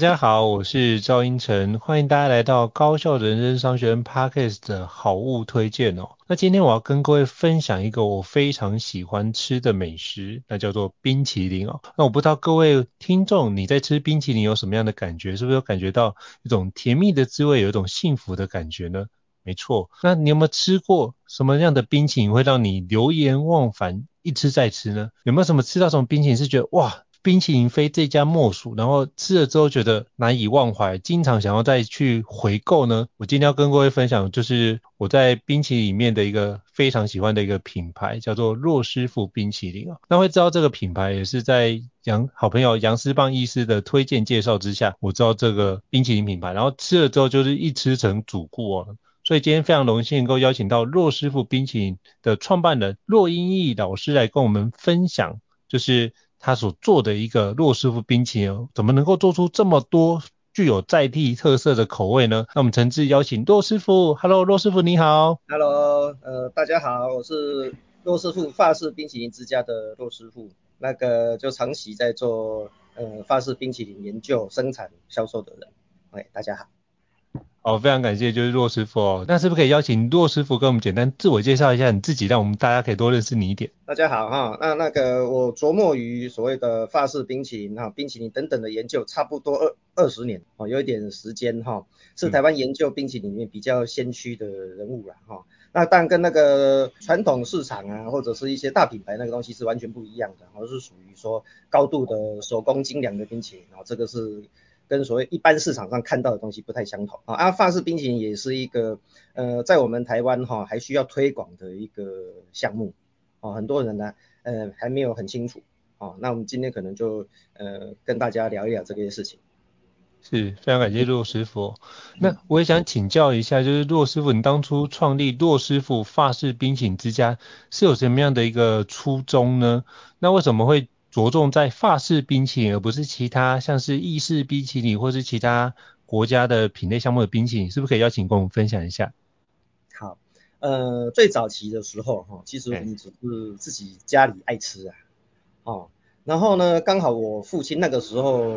大家好，我是赵英成，欢迎大家来到高效人生商学院 Podcast 的好物推荐哦。那今天我要跟各位分享一个我非常喜欢吃的美食，那叫做冰淇淋哦。那我不知道各位听众你在吃冰淇淋有什么样的感觉？是不是有感觉到一种甜蜜的滋味，有一种幸福的感觉呢？没错。那你有没有吃过什么样的冰淇淋会让你流连忘返，一吃再吃呢？有没有什么吃到什么冰淇淋是觉得哇？冰淇淋非这家莫属，然后吃了之后觉得难以忘怀，经常想要再去回购呢。我今天要跟各位分享，就是我在冰淇淋里面的一个非常喜欢的一个品牌，叫做洛师傅冰淇淋啊。那会知道这个品牌也是在杨好朋友杨思棒医师的推荐介绍之下，我知道这个冰淇淋品牌，然后吃了之后就是一吃成主顾哦。所以今天非常荣幸能够邀请到洛师傅冰淇淋的创办人洛英毅老师来跟我们分享，就是。他所做的一个洛师傅冰淇淋，怎么能够做出这么多具有在地特色的口味呢？那我们诚挚邀请洛师傅，Hello，洛师傅你好。Hello，呃，大家好，我是洛师傅法式冰淇淋之家的洛师傅，那个就长期在做呃法式冰淇淋研究、生产、销售的人。哎，大家好。好，非常感谢，就是洛师傅哦。那是不是可以邀请洛师傅跟我们简单自我介绍一下你自己，让我们大家可以多认识你一点？大家好哈，那那个我琢磨于所谓的法式冰淇淋哈、冰淇淋等等的研究，差不多二二十年哦，有一点时间哈，是台湾研究冰淇淋里面比较先驱的人物了哈。那当然跟那个传统市场啊，或者是一些大品牌那个东西是完全不一样的，而是属于说高度的手工精良的冰淇淋啊，这个是。跟所谓一般市场上看到的东西不太相同啊，啊，法式冰淇淋也是一个呃，在我们台湾哈还需要推广的一个项目啊，很多人呢呃还没有很清楚啊，那我们今天可能就呃跟大家聊一聊这些事情。是，非常感谢骆师傅。那我也想请教一下，就是骆师傅，你当初创立骆师傅法式冰淇淋之家是有什么样的一个初衷呢？那为什么会？着重在法式冰淇淋，而不是其他像是意式冰淇淋或是其他国家的品类项目的冰淇淋，是不是可以邀请跟我们分享一下？好，呃，最早期的时候哈，其实我们只是自己家里爱吃啊，哦，然后呢，刚好我父亲那个时候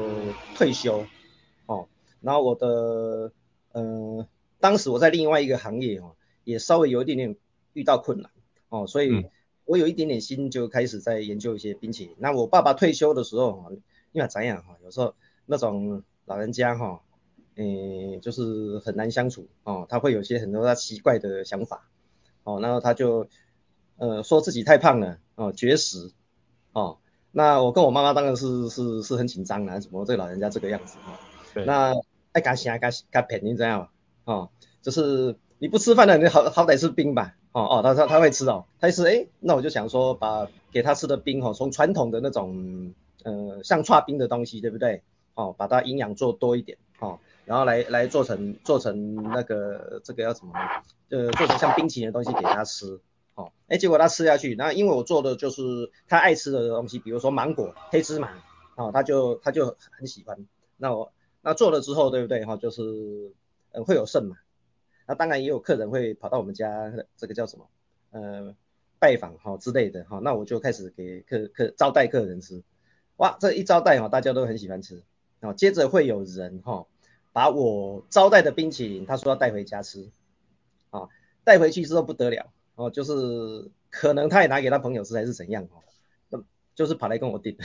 退休，哦，然后我的呃，当时我在另外一个行业哦，也稍微有一点点遇到困难，哦，所以。嗯我有一点点心，就开始在研究一些冰淇淋。那我爸爸退休的时候，因为怎样哈，有时候那种老人家哈，嗯，就是很难相处哦，他会有些很多他奇怪的想法哦，然后他就呃说自己太胖了哦，绝食哦。那我跟我妈妈当然是是是很紧张啊，怎么这个老人家这个样子哈？对。那爱干啥干干便宜这样哦，就是你不吃饭了，你好好歹是冰吧。哦哦，他他他会吃哦，他吃哎，那我就想说把给他吃的冰哈，从传统的那种呃像串冰的东西，对不对？哦，把它营养做多一点，哦，然后来来做成做成那个这个要什么？呃，做成像冰淇淋的东西给他吃，哦，哎，结果他吃下去，那因为我做的就是他爱吃的东西，比如说芒果、黑芝麻，哦，他就他就很喜欢。那我那做了之后，对不对？哈，就是呃会有剩嘛。那当然也有客人会跑到我们家，这个叫什么？呃，拜访哈之类的哈。那我就开始给客客招待客人吃。哇，这一招待哈，大家都很喜欢吃。哦，接着会有人哈，把我招待的冰淇淋，他说要带回家吃。啊，带回去之后不得了哦，就是可能他也拿给他朋友吃还是怎样哦，那就是跑来跟我订。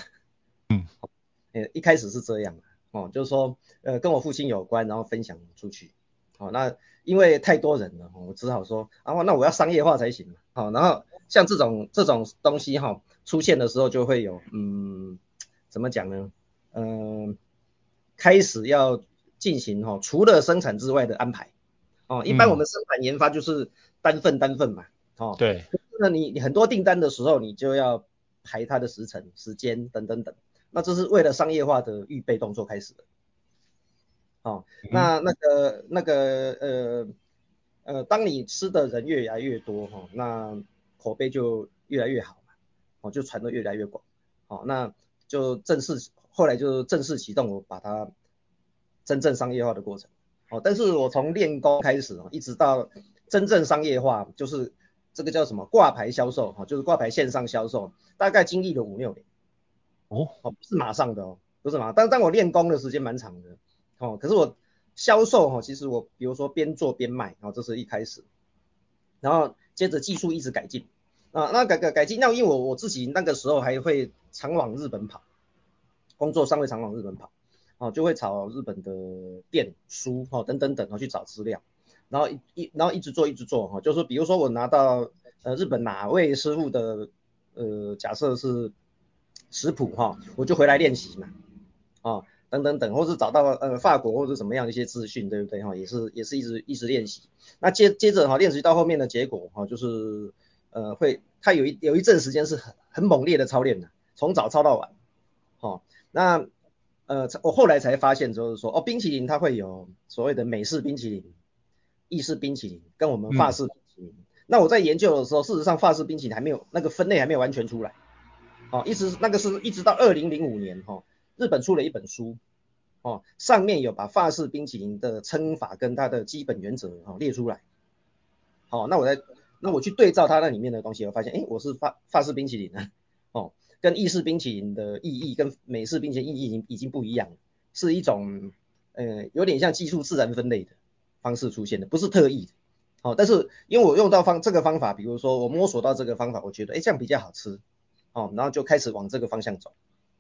嗯，呃，一开始是这样哦，就是说呃跟我父亲有关，然后分享出去。好，那因为太多人了，我只好说，啊，那我要商业化才行。好，然后像这种这种东西哈，出现的时候就会有，嗯，怎么讲呢？嗯，开始要进行哈，除了生产之外的安排。哦，一般我们生产研发就是单份单份嘛，哦，对。那你你很多订单的时候，你就要排它的时程、时间等等等。那这是为了商业化的预备动作开始的。哦，那那个那个呃呃，当你吃的人越来越多哈，那口碑就越来越好嘛，哦，就传的越来越广。哦，那就正式后来就正式启动，我把它真正商业化的过程。哦，但是我从练功开始哦，一直到真正商业化，就是这个叫什么挂牌销售哈，就是挂牌线上销售，大概经历了五六年。哦，哦，不是马上的哦，不是马上，但但我练功的时间蛮长的。哦，可是我销售哈，其实我比如说边做边卖，哦，这是一开始，然后接着技术一直改进，啊，那改改改进，那因为我我自己那个时候还会常往日本跑，工作上会常往日本跑。哦，就会找日本的店、书，哦等等等，然后去找资料，然后一一然后一直做一直做，哈，就是比如说我拿到呃日本哪位师傅的呃假设是食谱哈，我就回来练习嘛，啊等等等，或是找到呃法国或者什么样一些资讯，对不对哈？也是也是一直一直练习，那接接着哈练习到后面的结果哈，就是呃会他有一有一阵时间是很很猛烈的操练的，从早操到晚，好那。呃，我后来才发现，就是说，哦，冰淇淋它会有所谓的美式冰淇淋、意式冰淇淋，跟我们法式冰淇淋。嗯、那我在研究的时候，事实上法式冰淇淋还没有那个分类还没有完全出来，哦，一直那个是一直到二零零五年哈、哦，日本出了一本书，哦，上面有把法式冰淇淋的称法跟它的基本原则哈、列出来。好、哦，那我在那我去对照它那里面的东西，我发现，哎，我是法法式冰淇淋啊，哦。跟意式冰淇淋的意义跟美式冰淇淋意义已经已经不一样了，是一种呃有点像技术自然分类的方式出现的，不是特意的。哦，但是因为我用到方这个方法，比如说我摸索到这个方法，我觉得哎这样比较好吃，哦，然后就开始往这个方向走。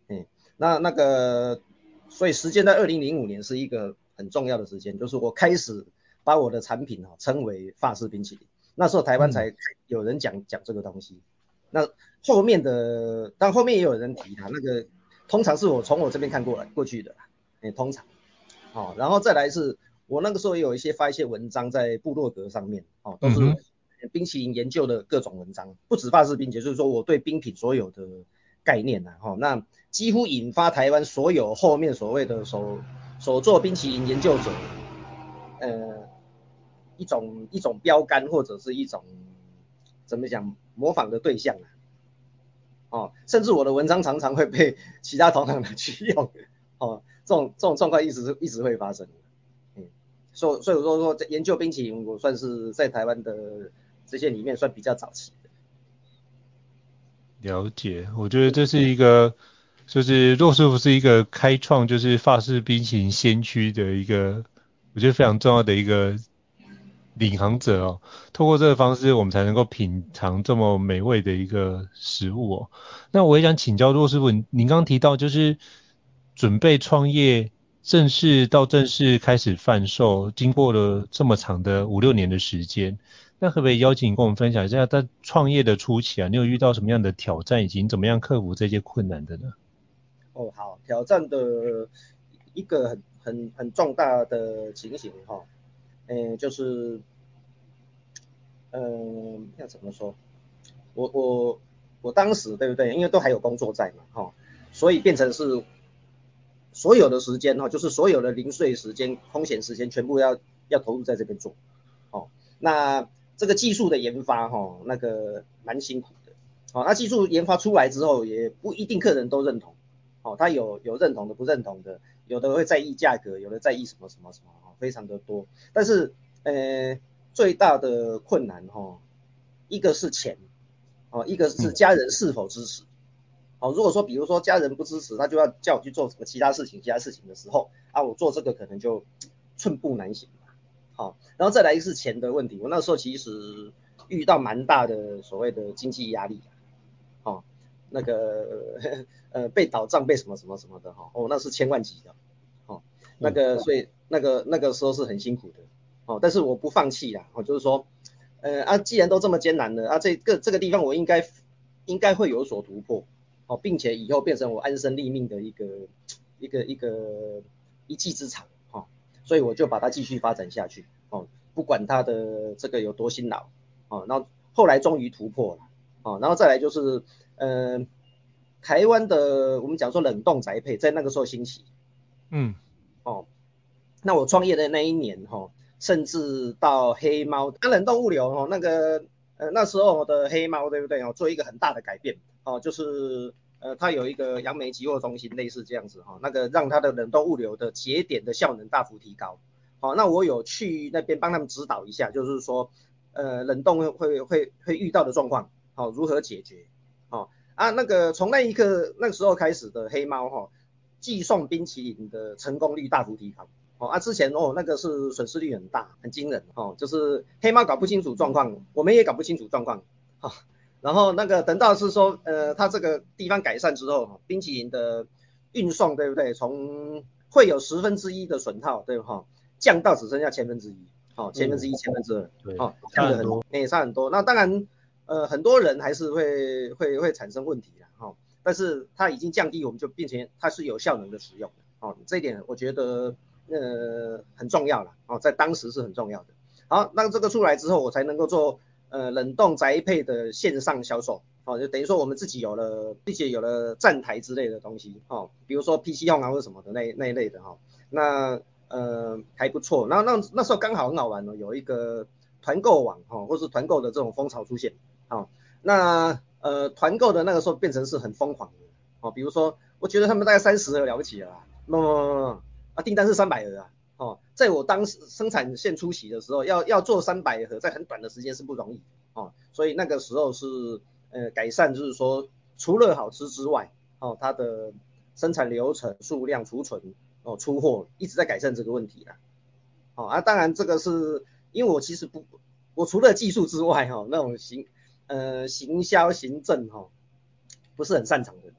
嗯，那那个所以时间在二零零五年是一个很重要的时间，就是我开始把我的产品哈称为法式冰淇淋，那时候台湾才有人讲讲这个东西。那后面的，但后面也有人提他那个，通常是我从我这边看过来过去的，哎，通常，哦，然后再来是我那个时候也有一些发一些文章在部落格上面，哦，都是冰淇淋研究的各种文章，不止法式冰淇淋，就是说我对冰品所有的概念呐，哈，那几乎引发台湾所有后面所谓的手手做冰淇淋研究者，呃，一种一种标杆或者是一种怎么讲？模仿的对象啊，哦，甚至我的文章常常会被 其他同行拿去用，哦，这种这种状况一直一直会发生，嗯，所以所以说说研究冰淇淋，我算是在台湾的这些里面算比较早期。了解，我觉得这是一个，就是骆师傅是一个开创就是法式冰淇淋先驱的一个，我觉得非常重要的一个。领航者哦，透过这个方式，我们才能够品尝这么美味的一个食物哦。那我也想请教骆师傅，您刚刚提到就是准备创业，正式到正式开始贩售，经过了这么长的五六年的时间，那可不可以邀请你跟我们分享一下，在创业的初期啊，你有遇到什么样的挑战，以及怎么样克服这些困难的呢？哦，好，挑战的一个很很很重大的情形哈、哦。嗯，就是，嗯，要怎么说？我我我当时对不对？因为都还有工作在嘛，哈，所以变成是所有的时间哈，就是所有的零碎时间、空闲时间，全部要要投入在这边做，哦，那这个技术的研发哈，那个蛮辛苦的，哦，那技术研发出来之后，也不一定客人都认同，哦，他有有认同的，不认同的，有的会在意价格，有的在意什么什么什么。非常的多，但是呃最大的困难哈、哦，一个是钱，哦，一个是家人是否支持，哦，如果说比如说家人不支持，他就要叫我去做什么其他事情，其他事情的时候，啊，我做这个可能就寸步难行，好、哦，然后再来一个是钱的问题，我那时候其实遇到蛮大的所谓的经济压力，哦，那个呃被倒账被什么什么什么的哈，哦，那是千万级的。哦那个，所以那个那个时候是很辛苦的，哦，但是我不放弃啦，哦，就是说，呃啊，既然都这么艰难了，啊，这个这个地方我应该应该会有所突破，哦，并且以后变成我安身立命的一个一个一个一技之长，哦，所以我就把它继续发展下去，哦，不管它的这个有多辛劳，哦，然后后来终于突破了，哦，然后再来就是，呃，台湾的我们讲说冷冻宅配在那个时候兴起，嗯，哦，那我创业的那一年哈、哦，甚至到黑猫，啊冷冻物流哦，那个呃那时候的黑猫对不对？哦，做一个很大的改变，哦，就是呃它有一个杨梅集货中心类似这样子哈、那个让它的冷冻物流的节点的效能大幅提高，好、那我有去那边帮他们指导一下，就是说。呃，冷冻会会会遇到的状况，好、如何解决？哦啊，那个从那一刻那时候开始的黑猫哈、寄送冰淇淋的成功率大幅提高。哦啊，之前哦那个是损失率很大，很惊人哦，就是黑猫搞不清楚状况，我们也搞不清楚状况。哈、然后那个等到是说，呃，它这个地方改善之后，冰淇淋的运送对不对？从会有十分之一的损耗，对哈、哦，降到只剩下千分之一。哦，千分之一，千分之二，对，哦，差很多，也差很多。那当然，呃，很多人还是会会会产生问题的，哈、哦。但是它已经降低，我们就变成它是有效能的使用，哦，这一点我觉得呃很重要了，哦，在当时是很重要的。好，那这个出来之后，我才能够做呃冷冻宅配的线上销售，哦，就等于说我们自己有了，并且有了站台之类的东西，哦，比如说 PC 用啊或者什么的那那一类的，哈、那。呃，还不错。那那，那时候刚好很好玩哦，有一个团购网哈、哦，或是团购的这种风潮出现。好、那呃团购的那个时候变成是很疯狂的哦。比如说，我觉得他们大概三十盒了不起了啦，那么啊订单是三百盒啊。哦，在我当时生产线初期的时候，要要做三百盒，在很短的时间是不容易哦。所以那个时候是呃改善，就是说除了好吃之外，哦它的生产流程、数量、储存。哦，出货一直在改善这个问题啦。哦啊，当然这个是因为我其实不，我除了技术之外哈、哦，那种行呃行销行政哈、哦，不是很擅长的，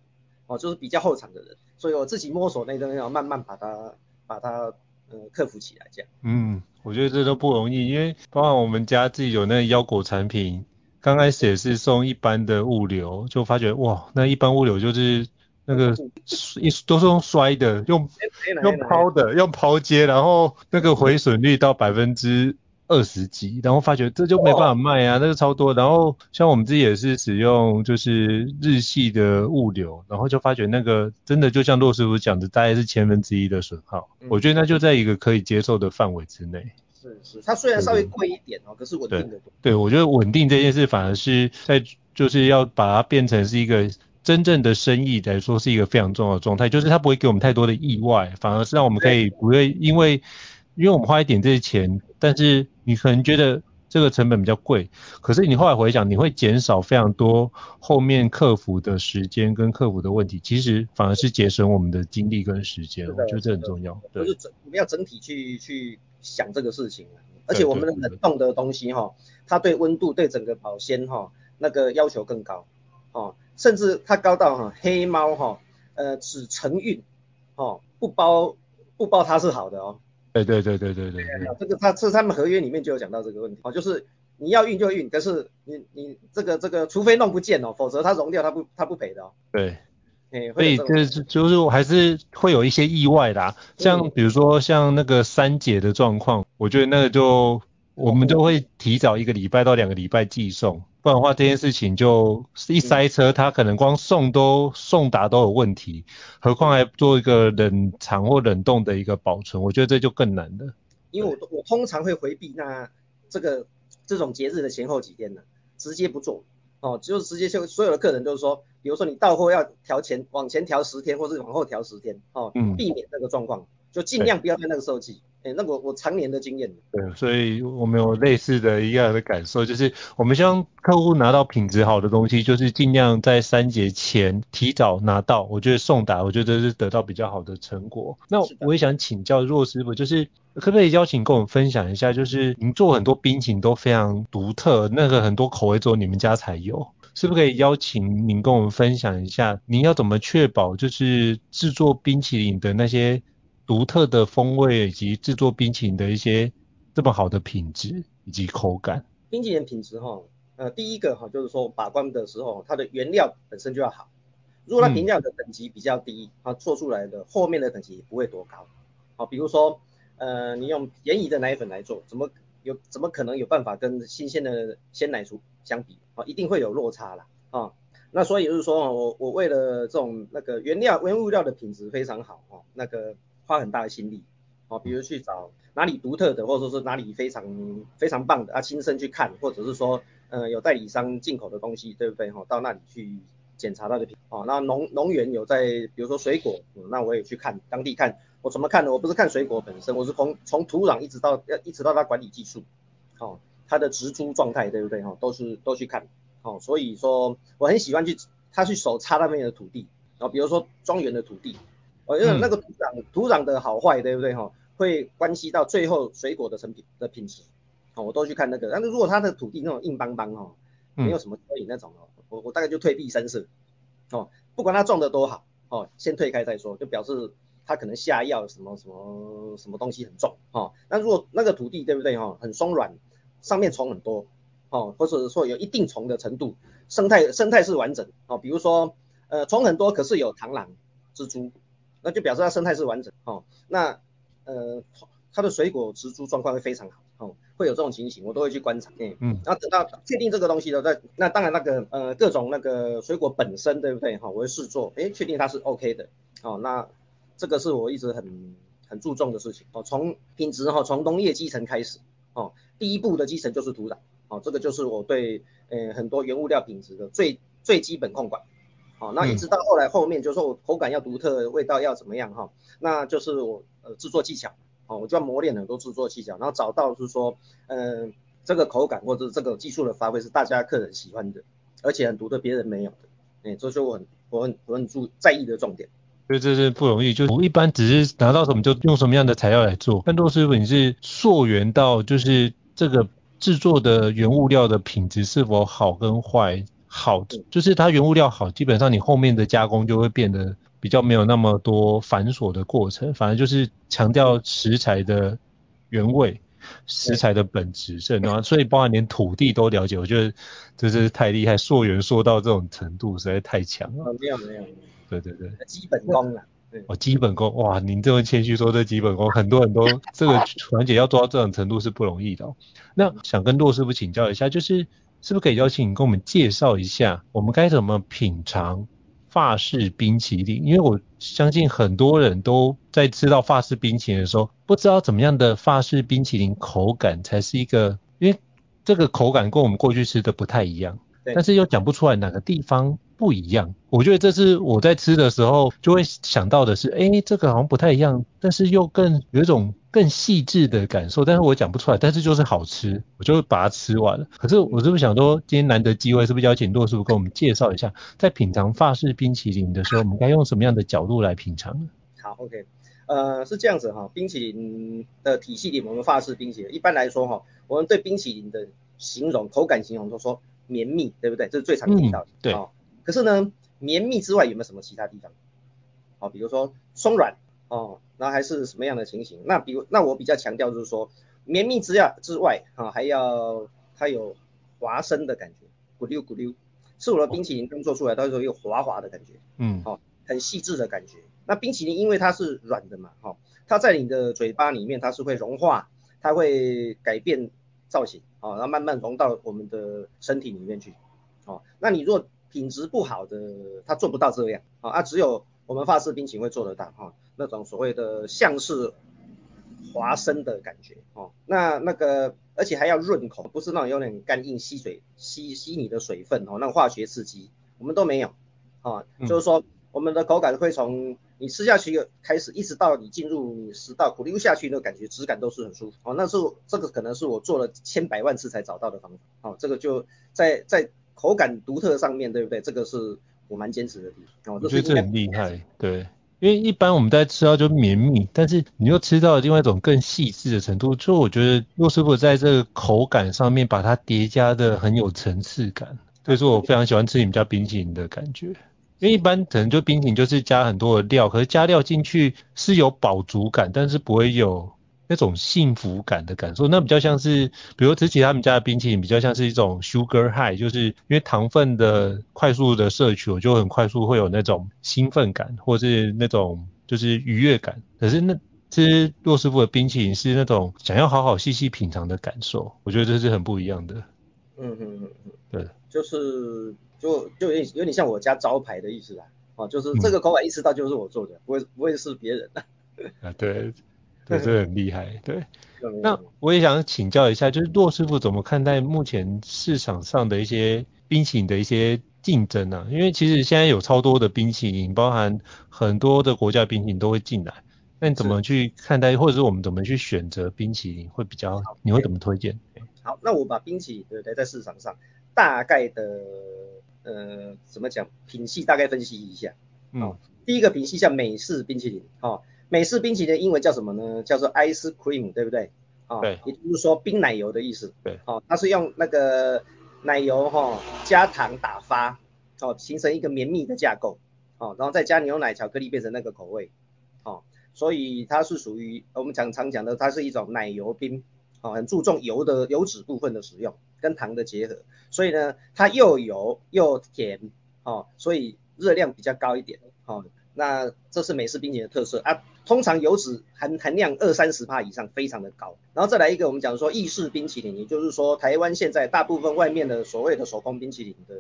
哦，就是比较后场的人，所以我自己摸索那东西要慢慢把它把它呃克服起来这样。嗯，我觉得这都不容易，因为包括我们家自己有那个腰果产品，刚开始也是送一般的物流，就发觉哇，那一般物流就是。那个 一都是用摔的，用用抛的，用抛接，然后那个回损率到百分之二十几，然后发觉这就没办法卖啊，那个超多。然后像我们自己也是使用就是日系的物流，然后就发觉那个真的就像骆师傅讲的，大概是千分之一的损耗。我觉得那就在一个可以接受的范围之内。是是，它虽然稍微贵一点哦，可是稳定的多。对，我觉得稳定这件事反而是在就是要把它变成是一个。真正的生意来说是一个非常重要的状态，就是它不会给我们太多的意外，反而是让我们可以不会因为因为我们花一点这些钱，但是你可能觉得这个成本比较贵，可是你后来回想，你会减少非常多后面客服的时间跟客服的问题，其实反而是节省我们的精力跟时间，我觉得这很重要。对，就是整我们要整体去去想这个事情，而且我们的冷冻的东西哈，它对温度对整个保鲜哈那个要求更高哦。甚至它高到哈黑猫哈呃只承运哦不包不包它是好的哦。对对对对对对，对。这个他是他们合约里面就有讲到这个问题哦，就是你要运就运，可是你你这个这个除非弄不见哦，否则它融掉它不它不赔的哦。对。所以就是就是还是会有一些意外的，像比如说像那个三姐的状况，我觉得那个就我们就会提早一个礼拜到两个礼拜寄送。不然的话，这件事情就一塞车，他可能光送都送达都有问题，何况还做一个冷藏或冷冻的一个保存，我觉得这就更难了。因为我我通常会回避那这个这种节日的前后几天呢，直接不做。哦，就是直接就所有的客人都是说，比如说你到货要调前往前调十天，或是往后调十天哦，避免这个状况，就尽量不要在那个时候寄。哎、欸，那我我常年的经验。对，所以我们有类似的一样的感受，就是我们希望客户拿到品质好的东西，就是尽量在三节前提早拿到。我觉得送达，我觉得是得到比较好的成果。那我也想请教若师傅，就是可不可以邀请跟我们分享一下，就是您做很多冰淇淋都非常独特，那个很多口味只有你们家才有，是不是可以邀请您跟我们分享一下，您要怎么确保就是制作冰淇淋的那些。独特的风味以及制作冰淇淋的一些这么好的品质以及口感。冰淇淋品质哈，呃，第一个哈就是说把关的时候，它的原料本身就要好。如果它原料的等级比较低，它做出来的后面的等级也不会多高。好，比如说呃，你用便宜的奶粉来做，怎么有怎么可能有办法跟新鲜的鲜奶出相比啊？一定会有落差啦啊。那所以就是说，我我为了这种那个原料原物料的品质非常好哦，那个花很大的心力哦，比如去找哪里独特的，或者说是哪里非常非常棒的啊，亲身去看，或者是说呃有代理商进口的东西，对不对哈？到那里去检查它的品哦，那农农园有在比如说水果，嗯，那我也去看当地看，我怎么看呢？我不是看水果本身，我是从从土壤一直到要一直到它管理技术，哦，它的植株状态，对不对哈？都是都去看。哦，所以说我很喜欢去他去手插那边的土地，然后比如说庄园的土地，哦，因为那个土壤土壤的好坏，对不对哈？会关系到最后水果的成品的品质，哦，我都去看那个。但是如果它的土地那种硬邦邦哦，没有什么蚯蚓那种哦，我我大概就退避三舍，哦，不管它种的多好，哦，先退开再说，就表示它可能下药什么什么什么东西很重，哦，那如果那个土地对不对哈？很松软，上面虫很多。哦，或者说有一定虫的程度，生态生态是完整哦。比如说，呃，虫很多，可是有螳螂、蜘蛛，那就表示它生态是完整哦。那呃，它的水果植株状况会非常好哦，会有这种情形，我都会去观察。嗯嗯。然后等到确定这个东西了，在那当然那个呃各种那个水果本身对不对哈、哦？我会试做，诶，确定它是 OK 的哦。那这个是我一直很很注重的事情哦。从品质哈，从农业基层开始哦，第一步的基层就是土壤。哦，这个就是我对呃很多原物料品质的最最基本控管。好、哦，那一直到后来后面就是说我口感要独特，味道要怎么样哈、哦，那就是我呃制作技巧。哦，我就要磨练很多制作技巧，然后找到就是说嗯、呃、这个口感或者这个技术的发挥是大家客人喜欢的，而且很独特，别人没有的。哎，这就是我很我很我很注在意的重点。所以这是不容易，就我一般只是拿到什么就用什么样的材料来做，但陆师傅你是溯源到就是这个。制作的原物料的品质是否好跟坏，好就是它原物料好，基本上你后面的加工就会变得比较没有那么多繁琐的过程，反而就是强调食材的原味，食材的本质所以包含连土地都了解，我觉得这是太厉害，溯源溯到这种程度实在太强了。没有没有，对对对，基本功了。哦，基本功哇，您这么谦虚说这基本功，很多很多 这个环节要做到这种程度是不容易的哦。那想跟骆师傅请教一下，就是是不是可以邀请你跟我们介绍一下，我们该怎么品尝法式冰淇淋？因为我相信很多人都在吃到法式冰淇淋的时候，不知道怎么样的法式冰淇淋口感才是一个，因为这个口感跟我们过去吃的不太一样，但是又讲不出来哪个地方。不一样，我觉得这是我在吃的时候就会想到的是，哎，这个好像不太一样，但是又更有一种更细致的感受，但是我讲不出来，但是就是好吃，我就把它吃完了。可是我是不是想说，今天难得机会，是不是邀请骆师傅跟我们介绍一下，在品尝法式冰淇淋的时候，我们该用什么样的角度来品尝呢？好，OK，呃，是这样子哈，冰淇淋的体系里，我们法式冰淇淋一般来说哈，我们对冰淇淋的形容，口感形容都说绵密，对不对？这是最常听到的，嗯、对。可是呢，绵密之外有没有什么其他地方？好，比如说松软哦，那还是什么样的情形？那比如那我比较强调就是说，绵密之外之外啊，还要它有滑身的感觉，咕溜咕溜，是我的冰淇淋刚做出来，到时候有滑滑的感觉，嗯，哦，很细致的感觉。那冰淇淋因为它是软的嘛，哈、哦，它在你的嘴巴里面它是会融化，它会改变造型，哦，然后慢慢融到我们的身体里面去，哦，那你若品质不好的，它做不到这样啊，啊，只有我们法式冰淇淋会做得到哈，那种所谓的像是滑生的感觉哦，那那个而且还要润口，不是那种有点干硬吸水吸吸你的水分哦，那种化学刺激我们都没有啊，就是说我们的口感会从你吃下去开始，一直到你进入你食道，咕溜下去那感觉质感都是很舒服哦，那是这个可能是我做了千百万次才找到的方法哦，这个就在在。口感独特上面对不对？这个是我蛮坚持的地方。我觉得这很厉害，对，因为一般我们在吃到就绵密，但是你又吃到另外一种更细致的程度，就我觉得洛师傅在这个口感上面把它叠加的很有层次感，所以说我非常喜欢吃你们家冰淇淋的感觉。因为一般可能就冰淇淋就是加很多的料，可是加料进去是有饱足感，但是不会有。那种幸福感的感受，那比较像是，比如之前他们家的冰淇淋比较像是一种 sugar high，就是因为糖分的快速的摄取，我就很快速会有那种兴奋感，或是那种就是愉悦感。可是那吃洛师傅的冰淇淋是那种想要好好细细品尝的感受，我觉得这是很不一样的。嗯嗯嗯嗯，对，就是就就有点有点像我家招牌的意思啦。哦，就是这个口感意识到就是我做的，嗯、不会不会是别人的。啊，对，对，这很厉害。对，那我也想请教一下，就是骆师傅怎么看待目前市场上的一些冰淇淋的一些竞争呢、啊？因为其实现在有超多的冰淇淋，包含很多的国家冰淇淋都会进来。那你怎么去看待，或者是我们怎么去选择冰淇淋会比较？你会怎么推荐？好，那我把冰淇淋对不对，在市场上大概的。呃，怎么讲？品系大概分析一下。嗯、哦，第一个品系像美式冰淇淋。哦，美式冰淇淋的英文叫什么呢？叫做 ice cream，对不对？哦，对。也就是说冰奶油的意思。对。哦，它是用那个奶油哈、哦、加糖打发，哦，形成一个绵密的架构。哦，然后再加牛奶、巧克力变成那个口味。哦，所以它是属于我们常常讲的，它是一种奶油冰。哦，很注重油的油脂部分的使用。跟糖的结合，所以呢，它又油又甜，哦，所以热量比较高一点，哦，那这是美式冰淇淋的特色啊。通常油脂含含量二三十帕以上，非常的高。然后再来一个，我们讲说意式冰淇淋，也就是说台湾现在大部分外面的所谓的手工冰淇淋的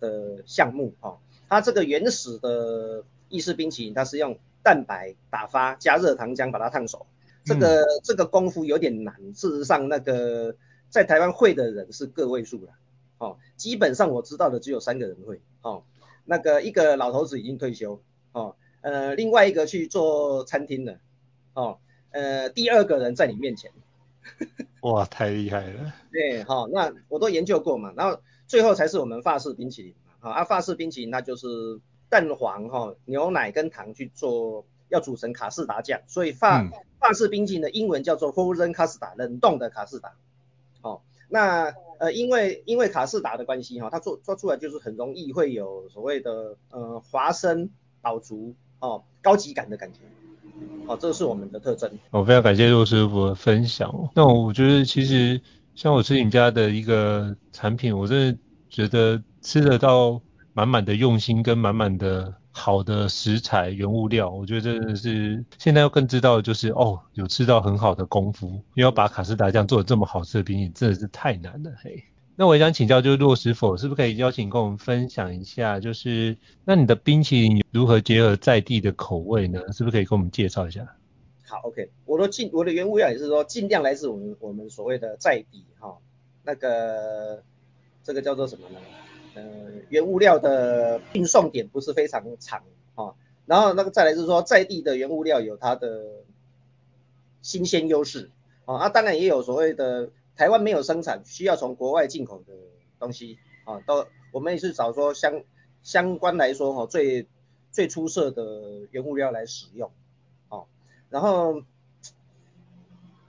的项目，哦，它这个原始的意式冰淇淋，它是用蛋白打发加热糖浆把它烫熟，这个、嗯、这个功夫有点难。事实上那个。在台湾会的人是个位数了，哦，基本上我知道的只有三个人会，哦，那个一个老头子已经退休，哦，呃，另外一个去做餐厅的，哦，呃，第二个人在你面前，哇，太厉害了，对，好、哦，那我都研究过嘛，然后最后才是我们法式冰淇淋嘛，好、哦，啊，法式冰淇淋那就是蛋黄哈、哦，牛奶跟糖去做，要组成卡士达酱，所以法、嗯、法式冰淇淋的英文叫做 Frozen Custard，冷冻的卡士达。哦，那呃，因为因为卡士达的关系哈、哦，它做做出来就是很容易会有所谓的呃滑身饱足哦，高级感的感觉，哦，这是我们的特征。我非常感谢洛师傅的分享。那我觉得其实像我吃你家的一个产品，我真的觉得吃得到满满的用心跟满满的。好的食材原物料，我觉得真的是现在要更知道的就是哦，有吃到很好的功夫，因为要把卡士达酱做的这么好吃的冰饮真的是太难了嘿。那我想请教，就是洛师傅是不是可以邀请跟我们分享一下，就是那你的冰淇淋如何结合在地的口味呢？是不是可以跟我们介绍一下？好，OK，我的尽我的原物料也是说尽量来自我们我们所谓的在地哈、那个这个叫做什么呢？呃，原物料的运送点不是非常长啊，然后那个再来就是说，在地的原物料有它的新鲜优势啊，啊，当然也有所谓的台湾没有生产，需要从国外进口的东西啊，都我们也是找说相相关来说哈，最最出色的原物料来使用啊，然后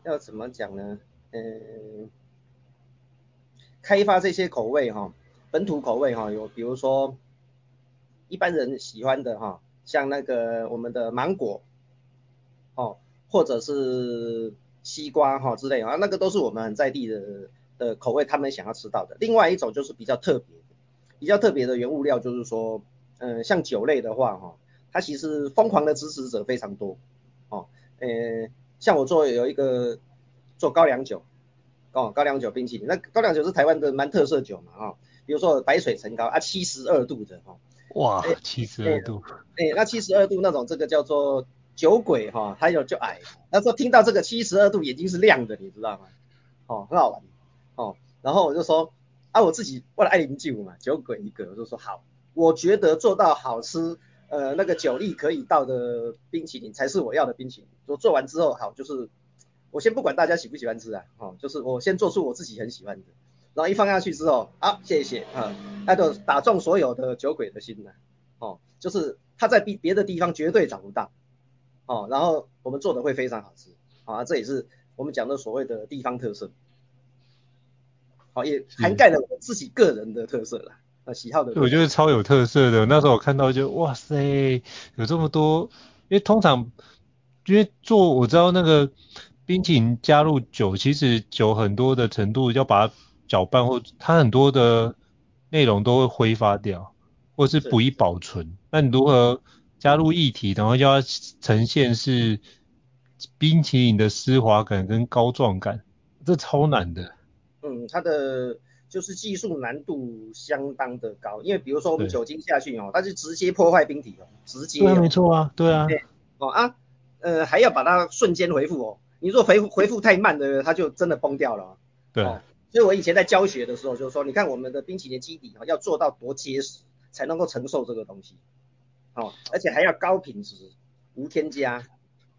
要怎么讲呢？嗯，开发这些口味哈。本土口味哈，有比如说一般人喜欢的哈，像那个我们的芒果哦，或者是西瓜哈之类啊，那个都是我们很在地的的口味，他们想要吃到的。另外一种就是比较特别，比较特别的原物料就是说，嗯，像酒类的话哈，它其实疯狂的支持者非常多哦，呃，像我做有一个做高粱酒哦，高粱酒冰淇淋，那高粱酒是台湾的蛮特色酒嘛啊。比如说白水陈高啊，七十二度的哈，哇，七十二度，哎、欸欸，那七十二度那种这个叫做酒鬼哈，他有就矮，那时候听到这个七十二度眼睛是亮的，你知道吗？哦，很好玩哦，然后我就说啊，我自己为了爱邻居嘛，酒鬼一个，我就说好，我觉得做到好吃，呃，那个酒力可以到的冰淇淋才是我要的冰淇淋。我做完之后好，就是我先不管大家喜不喜欢吃啊，哦，就是我先做出我自己很喜欢的。然后一放下去之后，好、谢谢啊，那就打中所有的酒鬼的心了，哦，就是他在别别的地方绝对找不到，哦，然后我们做的会非常好吃，啊，这也是我们讲的所谓的地方特色，好、哦，也涵盖了我自己个人的特色了，啊，喜好的。我觉得超有特色的，那时候我看到就哇塞，有这么多，因为通常因为做我知道那个冰淇淋加入酒，其实酒很多的程度要把它。搅拌或它很多的内容都会挥发掉，或是不易保存。那你如何加入液体，然后要呈现是冰淇淋的丝滑感跟膏状感，这超难的。嗯，它的就是技术难度相当的高，因为比如说我们酒精下去哦，它就直接破坏冰体哦，直接。对，没错啊，对啊。对哦啊，呃，还要把它瞬间回复哦。你如果回复回复太慢的，它就真的崩掉了。对。哦，所以我以前在教学的时候就是说，你看我们的冰淇淋基底啊，要做到多结实才能够承受这个东西。哦，而且还要高品质，无添加。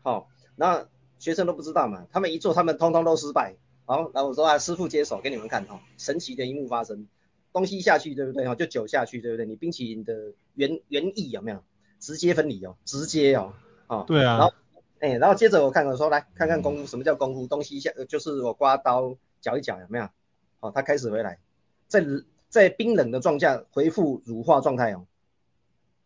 好，哦，那学生都不知道嘛，他们一做，他们通通都失败。好，那我说啊，师傅接手给你们看哈，神奇的一幕发生，东西下去对不对哈？就酒下去对不对？你冰淇淋的原原意有没有直接分离哦？直接哦。哦，对啊，然后，哎，然后接着我看我说，来看看功夫，什么叫功夫？东西下就是我刮刀搅一搅，有没有？哦，它开始回来，在在冰冷的状态下恢复乳化状态哦。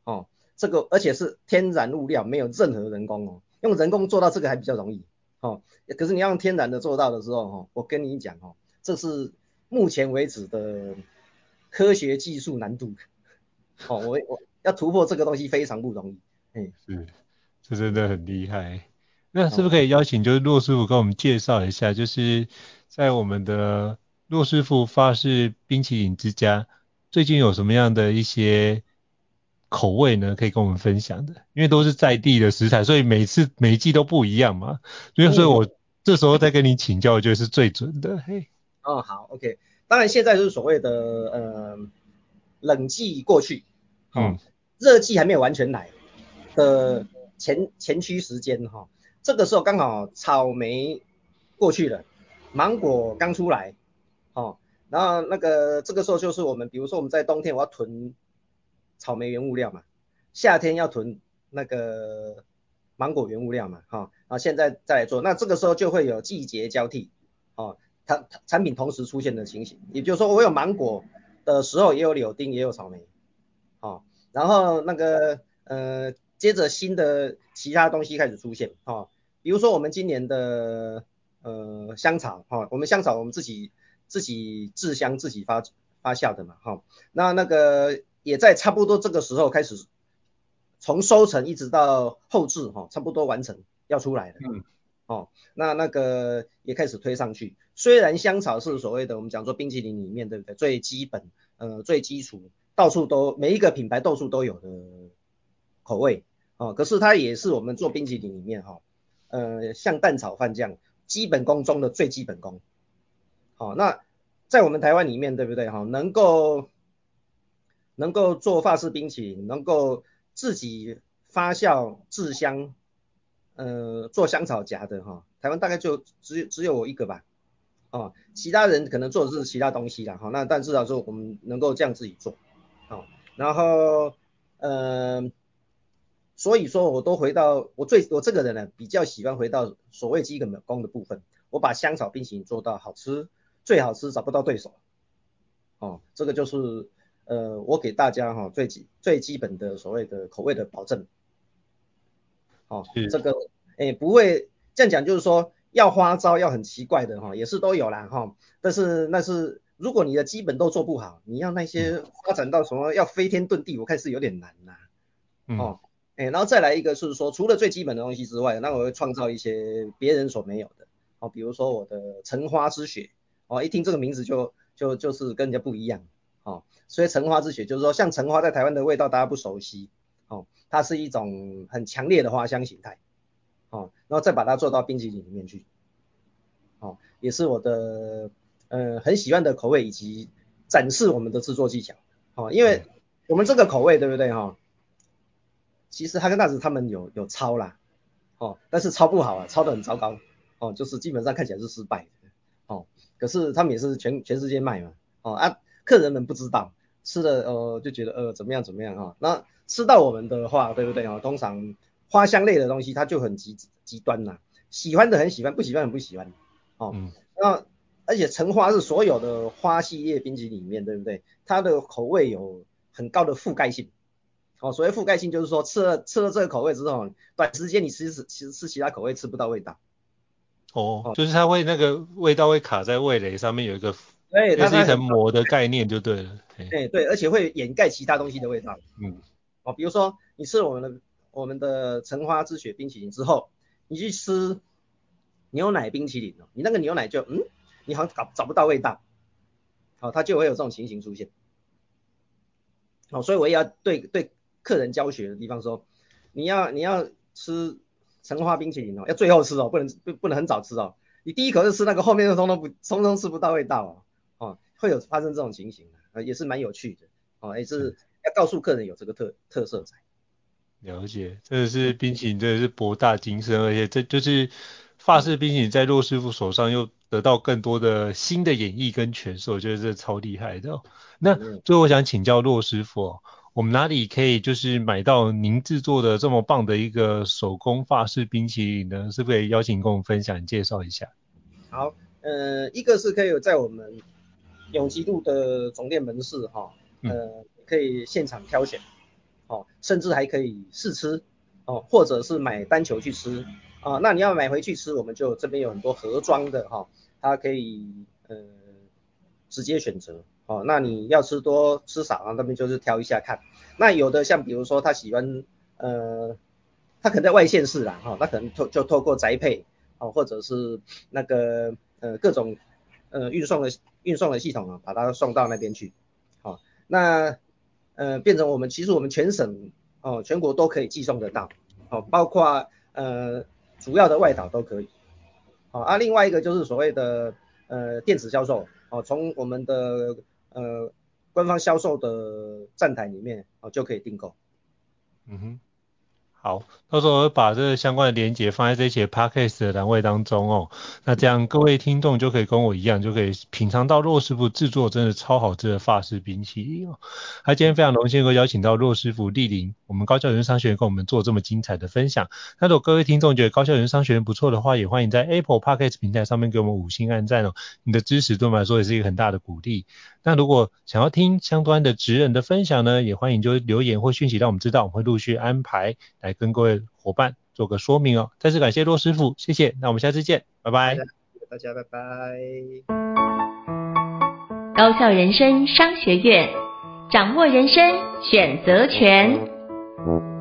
哦，这个而且是天然物料，没有任何人工哦，用人工做到这个还比较容易哦。可是你要用天然的做到的时候哦，我跟你讲哦，这是目前为止的科学技术难度。哦，我我要突破这个东西非常不容易。哎，是。这真的很厉害，那是不是可以邀请就是骆师傅跟我们介绍一下，就是在我们的骆师傅法式冰淇淋之家最近有什么样的一些口味呢？可以跟我们分享的，因为都是在地的食材，所以每次每一季都不一样嘛，所以所以我这时候再跟你请教，我觉得是最准的。嘿，哦好，OK，当然现在就是所谓的呃冷季过去，嗯，热季还没有完全来的。前前驱时间哈，这个时候刚好草莓过去了，芒果刚出来，哦，然后那个这个时候就是我们，比如说我们在冬天我要囤草莓原物料嘛，夏天要囤那个芒果原物料嘛，哈，然后现在再来做，那这个时候就会有季节交替，哦，它产品同时出现的情形，也就是说我有芒果的时候也有柳丁也有草莓，哦，然后那个呃。接着新的其他东西开始出现，哈、比如说我们今年的呃香草，哈、我们香草我们自己自己制香自己发发酵的嘛，哈、那那个也在差不多这个时候开始，从收成一直到后制，哈、哦，差不多完成要出来了，嗯，哦，那那个也开始推上去，虽然香草是所谓的我们讲说冰淇淋里面对不对最基本呃最基础，到处都每一个品牌到处都有的。口味哦，可是它也是我们做冰淇淋里面哈，呃，像蛋炒饭这样基本功中的最基本功。好，那在我们台湾里面，对不对哈？能够能够做法式冰淇淋，能够自己发酵制香，呃，做香草荚的哈，台湾大概就只只有我一个吧。哦，其他人可能做的是其他东西啦哈，那但至少说我们能够这样自己做。好，然后呃。所以说，我都回到我最我这个人呢，比较喜欢回到所谓基本功的部分。我把香草冰淇淋做到好吃，最好吃，找不到对手。哦，这个就是呃，我给大家哈、哦、最基最基本的所谓的口味的保证。哦，这个哎不会这样讲，就是说要花招要很奇怪的哈、哦，也是都有啦哈、哦。但是那是如果你的基本都做不好，你要那些发展到什么要飞天遁地，我看是有点难呐、啊。哦。嗯哎，然后再来一个是说，除了最基本的东西之外，那我会创造一些别人所没有的，哦，比如说我的橙花之血，哦，一听这个名字就就就是跟人家不一样，哦，所以橙花之雪就是说，像橙花在台湾的味道大家不熟悉，哦，它是一种很强烈的花香形态，哦，然后再把它做到冰淇淋里面去，哦，也是我的呃很喜欢的口味以及展示我们的制作技巧，哦，因为我们这个口味对不对哈？哦其实哈根达斯他们有有抄啦，哦，但是抄不好啊，抄得很糟糕，哦，就是基本上看起来是失败的，哦，可是他们也是全全世界卖嘛，哦啊，客人们不知道，吃了呃就觉得呃怎么样怎么样啊，那吃到我们的话，对不对啊？通常花香类的东西它就很极极端呐，喜欢的很喜欢，不喜欢很不喜欢，哦，嗯、那而且橙花是所有的花系列冰淇淋里面，对不对？它的口味有很高的覆盖性。哦，所谓覆盖性就是说，吃了吃了这个口味之后，短时间你其实其实吃其他口味吃不到味道。哦，哦就是它会那个味道会卡在味蕾上面有一个，对，它是一层膜的概念就对了。哎对，而且会掩盖其他东西的味道。嗯。哦，比如说你吃了我们的我们的橙花之雪冰淇淋之后，你去吃牛奶冰淇淋哦，你那个牛奶就嗯，你好像找找不到味道，好，它就会有这种情形出现。好，所以我也要对对客人教学的地方说，你要你要吃橙花冰淇淋哦，要最后吃哦，不能不不能很早吃哦。你第一口就吃那个，后面的通通不通通吃不到味道哦，哦，会有发生这种情形，呃，也是蛮有趣的，哦，也是要告诉客人有这个特特色在。了解，这个是冰淇淋，真的是博大精深，而且这就是法式冰淇淋在骆师傅手上又得到更多的新的演绎跟诠释，我觉得这超厉害的。那最后我想请教骆师傅哦，我们哪里可以就是买到您制作的这么棒的一个手工法式冰淇淋呢？是不是可以邀请跟我们分享介绍一下？好，呃，一个是可以在我们永吉路的总店门市哈，呃，可以现场挑选。哦，甚至还可以试吃，哦，或者是买单球去吃，啊，那你要买回去吃，我们就这边有很多盒装的哈，它可以呃直接选择，哦，那你要吃多吃少啊，那边就是挑一下看。那有的像比如说他喜欢呃，他可能在外县市啦，哈，那可能透就透过宅配，哦，或者是那个呃各种呃运送的运送的系统啊，把它送到那边去，好，那。呃，变成我们其实我们全省哦，全国都可以寄送得到，哦，包括呃主要的外岛都可以，好啊，另外一个就是所谓的呃电子销售，哦，从我们的呃官方销售的站台里面哦就可以订购，嗯哼。好，到时候我会把这个相关的连接放在这些 podcast 的栏位当中哦。那这样各位听众就可以跟我一样，就可以品尝到骆师傅制作真的超好吃的法式冰淇淋哦。那今天非常荣幸能够邀请到骆师傅莅临我们高校人商学院跟我们做这么精彩的分享。那如果各位听众觉得高校人商学院不错的话，也欢迎在 Apple Podcast 平台上面给我们五星按赞哦。你的支持对我们来说也是一个很大的鼓励。那如果想要听相关的职人的分享呢，也欢迎就留言或讯息让我们知道，我们会陆续安排来。跟各位伙伴做个说明哦，再次感谢骆师傅，谢谢，那我们下次见，拜拜。大家拜拜。高校人生商学院，掌握人生选择权。